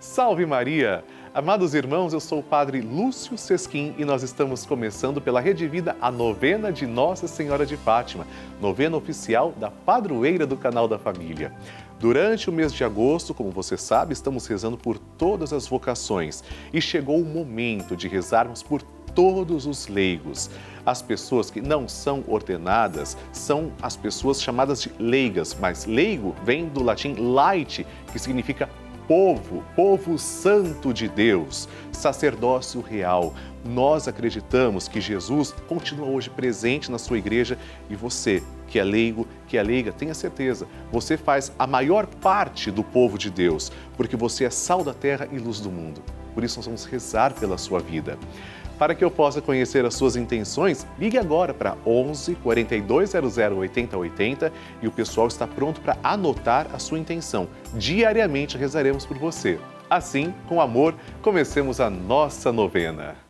Salve Maria! Amados irmãos, eu sou o Padre Lúcio Sesquim e nós estamos começando pela Rede Vida a novena de Nossa Senhora de Fátima, novena oficial da padroeira do canal da família. Durante o mês de agosto, como você sabe, estamos rezando por todas as vocações e chegou o momento de rezarmos por todos os leigos. As pessoas que não são ordenadas são as pessoas chamadas de leigas, mas leigo vem do latim laite, que significa povo, povo santo de Deus, sacerdócio real. Nós acreditamos que Jesus continua hoje presente na sua igreja e você, que é leigo, que é leiga, tenha certeza, você faz a maior parte do povo de Deus, porque você é sal da terra e luz do mundo. Por isso nós vamos rezar pela sua vida. Para que eu possa conhecer as suas intenções, ligue agora para 11 4200 8080 e o pessoal está pronto para anotar a sua intenção. Diariamente rezaremos por você. Assim, com amor, comecemos a nossa novena.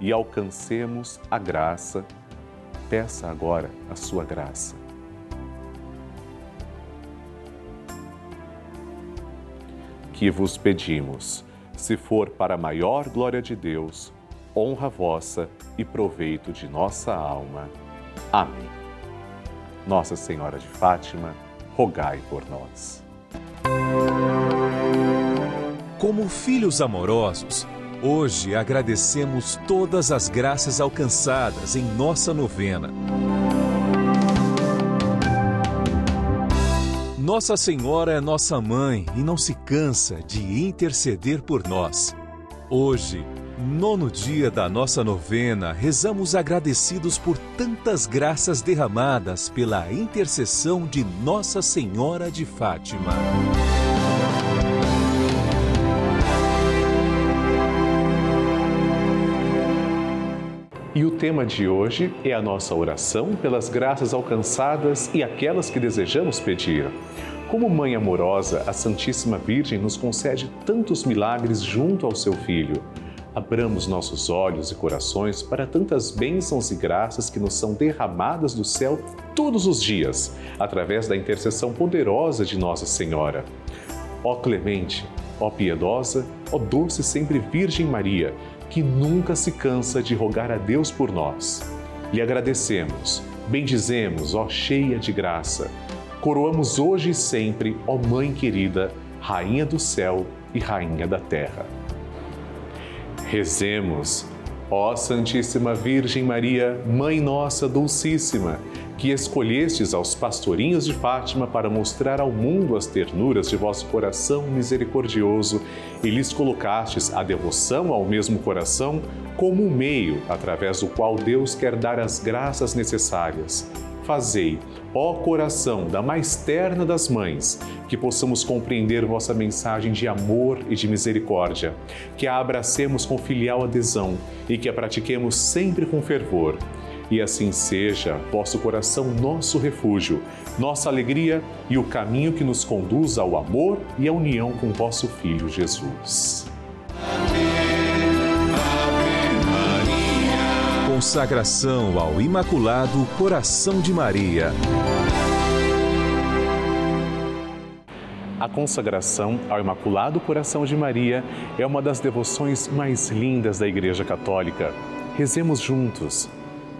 e alcancemos a graça. Peça agora a sua graça. Que vos pedimos, se for para a maior glória de Deus, honra vossa e proveito de nossa alma. Amém. Nossa Senhora de Fátima, rogai por nós. Como filhos amorosos, hoje agradecemos todas as graças alcançadas em nossa novena. Nossa Senhora é nossa mãe e não se cansa de interceder por nós. Hoje, nono dia da nossa novena, rezamos agradecidos por tantas graças derramadas pela intercessão de Nossa Senhora de Fátima. E o tema de hoje é a nossa oração pelas graças alcançadas e aquelas que desejamos pedir. Como mãe amorosa, a Santíssima Virgem nos concede tantos milagres junto ao seu Filho. Abramos nossos olhos e corações para tantas bênçãos e graças que nos são derramadas do céu todos os dias, através da intercessão poderosa de Nossa Senhora. Ó clemente, ó piedosa, ó doce sempre Virgem Maria, que nunca se cansa de rogar a Deus por nós. Lhe agradecemos, bendizemos, ó cheia de graça. Coroamos hoje e sempre, ó Mãe querida, Rainha do céu e Rainha da terra. Rezemos, ó Santíssima Virgem Maria, Mãe Nossa Dulcíssima que escolhestes aos pastorinhos de Fátima para mostrar ao mundo as ternuras de vosso coração misericordioso e lhes colocastes a devoção ao mesmo coração como um meio através do qual Deus quer dar as graças necessárias. Fazei, ó coração da mais terna das mães, que possamos compreender vossa mensagem de amor e de misericórdia, que a abracemos com filial adesão e que a pratiquemos sempre com fervor e assim seja, vosso coração nosso refúgio, nossa alegria e o caminho que nos conduz ao amor e à união com vosso Filho Jesus. Consagração ao Imaculado Coração de Maria. A consagração ao Imaculado Coração de Maria é uma das devoções mais lindas da Igreja Católica. Rezemos juntos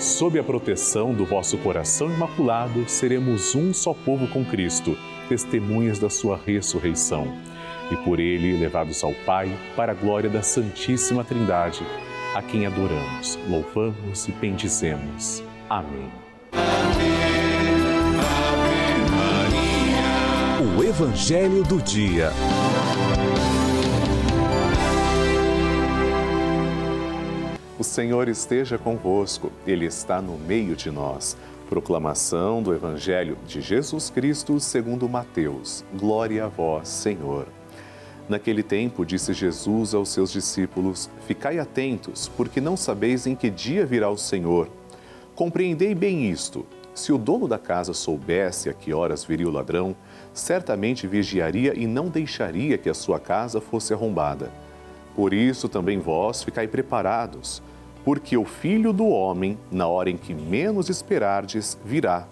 Sob a proteção do vosso coração imaculado, seremos um só povo com Cristo, testemunhas da sua ressurreição. E por ele levados ao Pai, para a glória da Santíssima Trindade, a quem adoramos, louvamos e bendizemos. Amém. Ave, Maria. O Evangelho do Dia. O Senhor esteja convosco, Ele está no meio de nós. Proclamação do Evangelho de Jesus Cristo segundo Mateus. Glória a vós, Senhor. Naquele tempo, disse Jesus aos seus discípulos: Ficai atentos, porque não sabeis em que dia virá o Senhor. Compreendei bem isto. Se o dono da casa soubesse a que horas viria o ladrão, certamente vigiaria e não deixaria que a sua casa fosse arrombada. Por isso também vós ficai preparados porque o filho do homem, na hora em que menos esperardes, virá.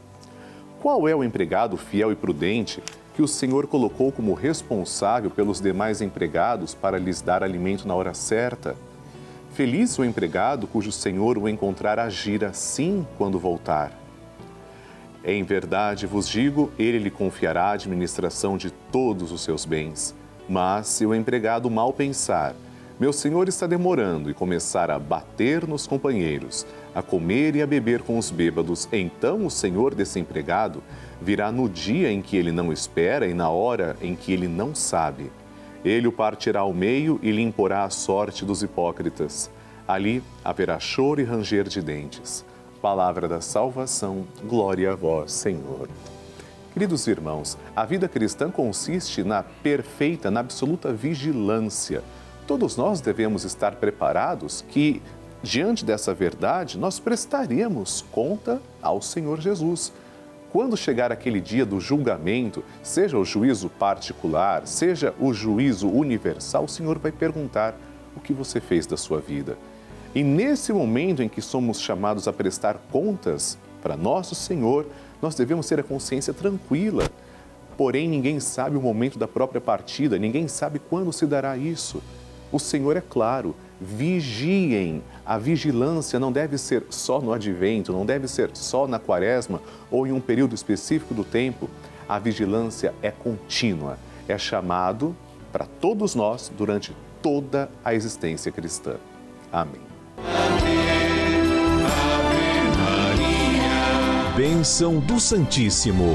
Qual é o empregado fiel e prudente que o Senhor colocou como responsável pelos demais empregados para lhes dar alimento na hora certa? Feliz o empregado cujo Senhor o encontrar agir assim quando voltar. Em verdade vos digo, ele lhe confiará a administração de todos os seus bens. Mas se o empregado mal pensar, meu senhor está demorando e começar a bater nos companheiros, a comer e a beber com os bêbados, então o senhor desse empregado virá no dia em que ele não espera e na hora em que ele não sabe. Ele o partirá ao meio e lhe imporá a sorte dos hipócritas. Ali haverá choro e ranger de dentes. Palavra da salvação, glória a vós, Senhor. Queridos irmãos, a vida cristã consiste na perfeita, na absoluta vigilância todos nós devemos estar preparados que, diante dessa verdade, nós prestaremos conta ao Senhor Jesus. quando chegar aquele dia do julgamento, seja o juízo particular, seja o juízo universal, o Senhor vai perguntar o que você fez da sua vida. E nesse momento em que somos chamados a prestar contas para nosso Senhor, nós devemos ter a consciência tranquila. Porém, ninguém sabe o momento da própria partida, ninguém sabe quando se dará isso. O Senhor é claro, vigiem. A vigilância não deve ser só no advento, não deve ser só na quaresma ou em um período específico do tempo. A vigilância é contínua, é chamado para todos nós durante toda a existência cristã. Amém. Bênção do Santíssimo.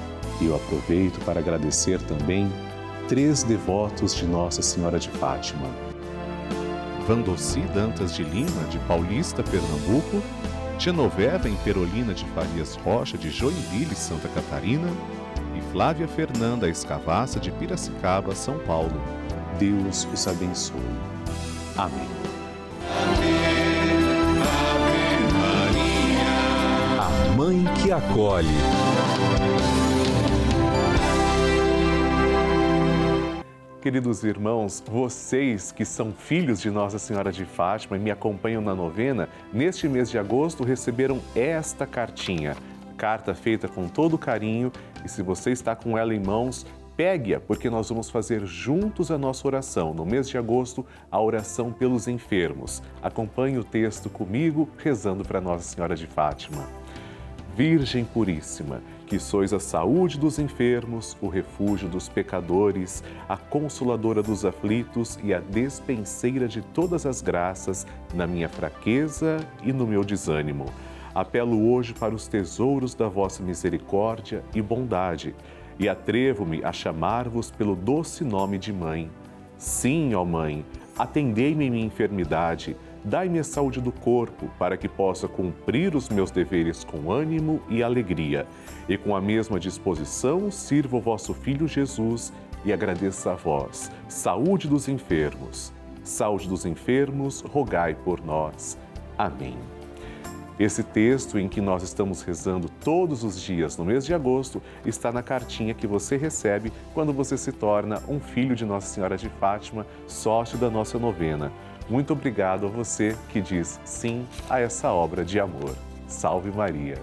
E eu aproveito para agradecer também três devotos de Nossa Senhora de Fátima. Vandossi Dantas de Lima, de Paulista, Pernambuco, Genoveva em Perolina de Farias Rocha, de Joinville, Santa Catarina, e Flávia Fernanda Escavassa, de Piracicaba, São Paulo. Deus os abençoe. Amém. Ave Maria. A Mãe que acolhe. Queridos irmãos, vocês que são filhos de Nossa Senhora de Fátima e me acompanham na novena, neste mês de agosto receberam esta cartinha. Carta feita com todo carinho e se você está com ela em mãos, pegue-a, porque nós vamos fazer juntos a nossa oração. No mês de agosto, a oração pelos enfermos. Acompanhe o texto comigo, rezando para Nossa Senhora de Fátima. Virgem Puríssima, que sois a saúde dos enfermos, o refúgio dos pecadores, a consoladora dos aflitos e a despenseira de todas as graças, na minha fraqueza e no meu desânimo. Apelo hoje para os tesouros da vossa misericórdia e bondade, e atrevo-me a chamar-vos pelo doce nome de Mãe. Sim, ó Mãe, atendei-me em minha enfermidade Dai-me a saúde do corpo, para que possa cumprir os meus deveres com ânimo e alegria. E com a mesma disposição sirva o vosso Filho Jesus e agradeça a vós. Saúde dos enfermos. Saúde dos enfermos, rogai por nós. Amém. Esse texto em que nós estamos rezando todos os dias no mês de agosto está na cartinha que você recebe quando você se torna um filho de Nossa Senhora de Fátima, sócio da nossa novena. Muito obrigado a você que diz sim a essa obra de amor. Salve Maria.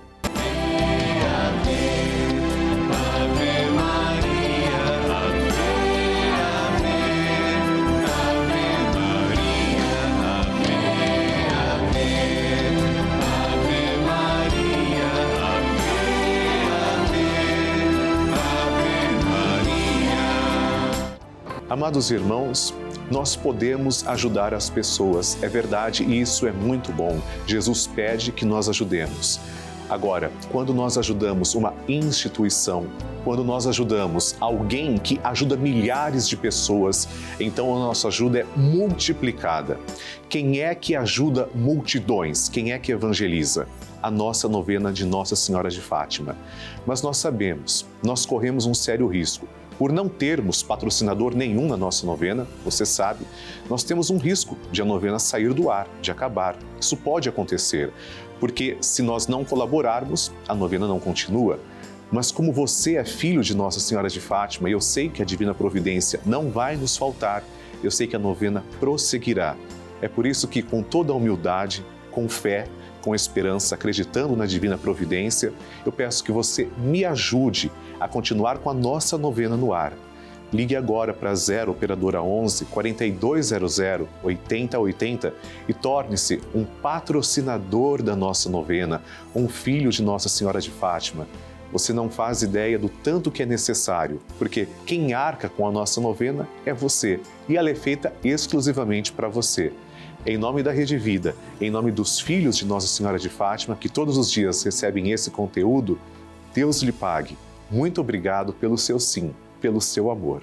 Amados irmãos, nós podemos ajudar as pessoas, é verdade, e isso é muito bom. Jesus pede que nós ajudemos. Agora, quando nós ajudamos uma instituição, quando nós ajudamos alguém que ajuda milhares de pessoas, então a nossa ajuda é multiplicada. Quem é que ajuda multidões? Quem é que evangeliza? A nossa novena de Nossa Senhora de Fátima. Mas nós sabemos, nós corremos um sério risco por não termos patrocinador nenhum na nossa novena, você sabe, nós temos um risco de a novena sair do ar, de acabar. Isso pode acontecer, porque se nós não colaborarmos, a novena não continua. Mas como você é filho de Nossa Senhora de Fátima, e eu sei que a divina providência não vai nos faltar, eu sei que a novena prosseguirá. É por isso que com toda a humildade, com fé, com esperança, acreditando na divina providência, eu peço que você me ajude a continuar com a nossa novena no ar. Ligue agora para 0 operadora 11 4200 8080 e torne-se um patrocinador da nossa novena, um filho de Nossa Senhora de Fátima. Você não faz ideia do tanto que é necessário, porque quem arca com a nossa novena é você e ela é feita exclusivamente para você. Em nome da Rede Vida, em nome dos filhos de Nossa Senhora de Fátima, que todos os dias recebem esse conteúdo, Deus lhe pague. Muito obrigado pelo seu sim, pelo seu amor.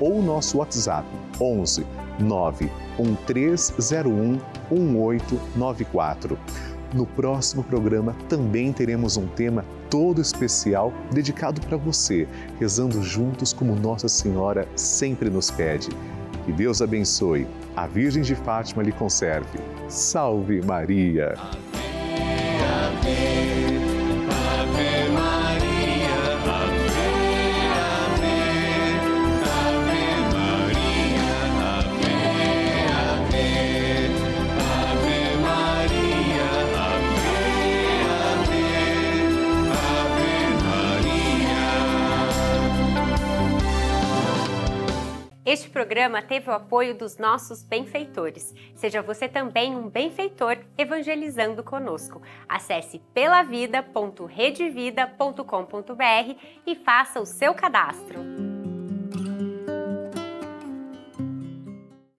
ou o nosso WhatsApp 11 91301 1894. No próximo programa também teremos um tema todo especial dedicado para você, rezando juntos como Nossa Senhora sempre nos pede. Que Deus abençoe a Virgem de Fátima lhe conserve. Salve Maria! Este programa teve o apoio dos nossos benfeitores. Seja você também um benfeitor evangelizando conosco. Acesse pelavida.redevida.com.br e faça o seu cadastro.